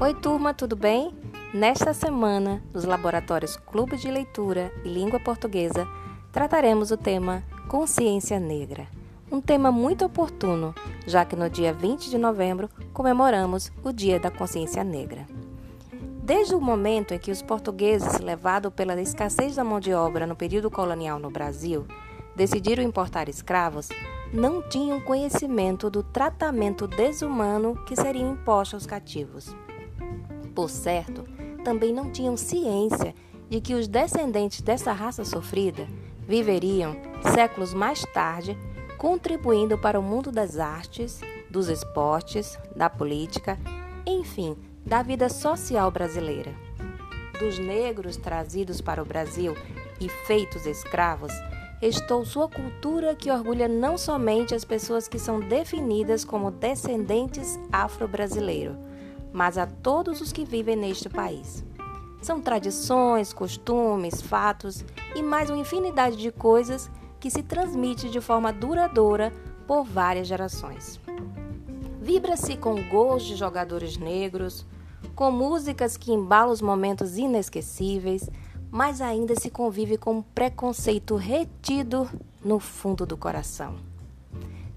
Oi, turma, tudo bem? Nesta semana, nos laboratórios Clube de Leitura e Língua Portuguesa, trataremos o tema Consciência Negra. Um tema muito oportuno, já que no dia 20 de novembro comemoramos o Dia da Consciência Negra. Desde o momento em que os portugueses, levados pela escassez da mão de obra no período colonial no Brasil, decidiram importar escravos, não tinham conhecimento do tratamento desumano que seria imposto aos cativos. Por certo, também não tinham ciência de que os descendentes dessa raça sofrida viveriam, séculos mais tarde, contribuindo para o mundo das artes, dos esportes, da política, enfim, da vida social brasileira. Dos negros trazidos para o Brasil e feitos escravos, restou sua cultura que orgulha não somente as pessoas que são definidas como descendentes afro-brasileiros, mas a todos os que vivem neste país. São tradições, costumes, fatos e mais uma infinidade de coisas que se transmite de forma duradoura por várias gerações. Vibra-se com gols de jogadores negros, com músicas que embalam os momentos inesquecíveis, mas ainda se convive com um preconceito retido no fundo do coração.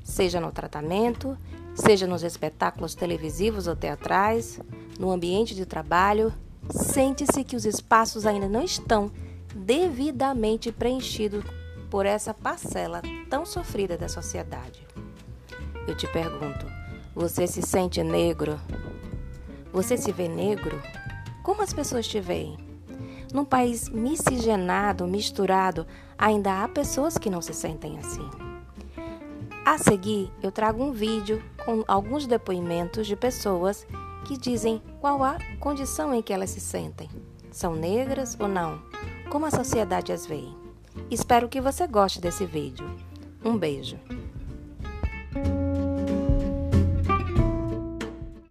Seja no tratamento, seja nos espetáculos televisivos ou teatrais, no ambiente de trabalho, sente-se que os espaços ainda não estão devidamente preenchidos por essa parcela tão sofrida da sociedade. Eu te pergunto, você se sente negro? Você se vê negro? Como as pessoas te veem? Num país miscigenado, misturado, ainda há pessoas que não se sentem assim. A seguir, eu trago um vídeo com alguns depoimentos de pessoas que dizem qual a condição em que elas se sentem. São negras ou não? Como a sociedade as vê? Espero que você goste desse vídeo. Um beijo.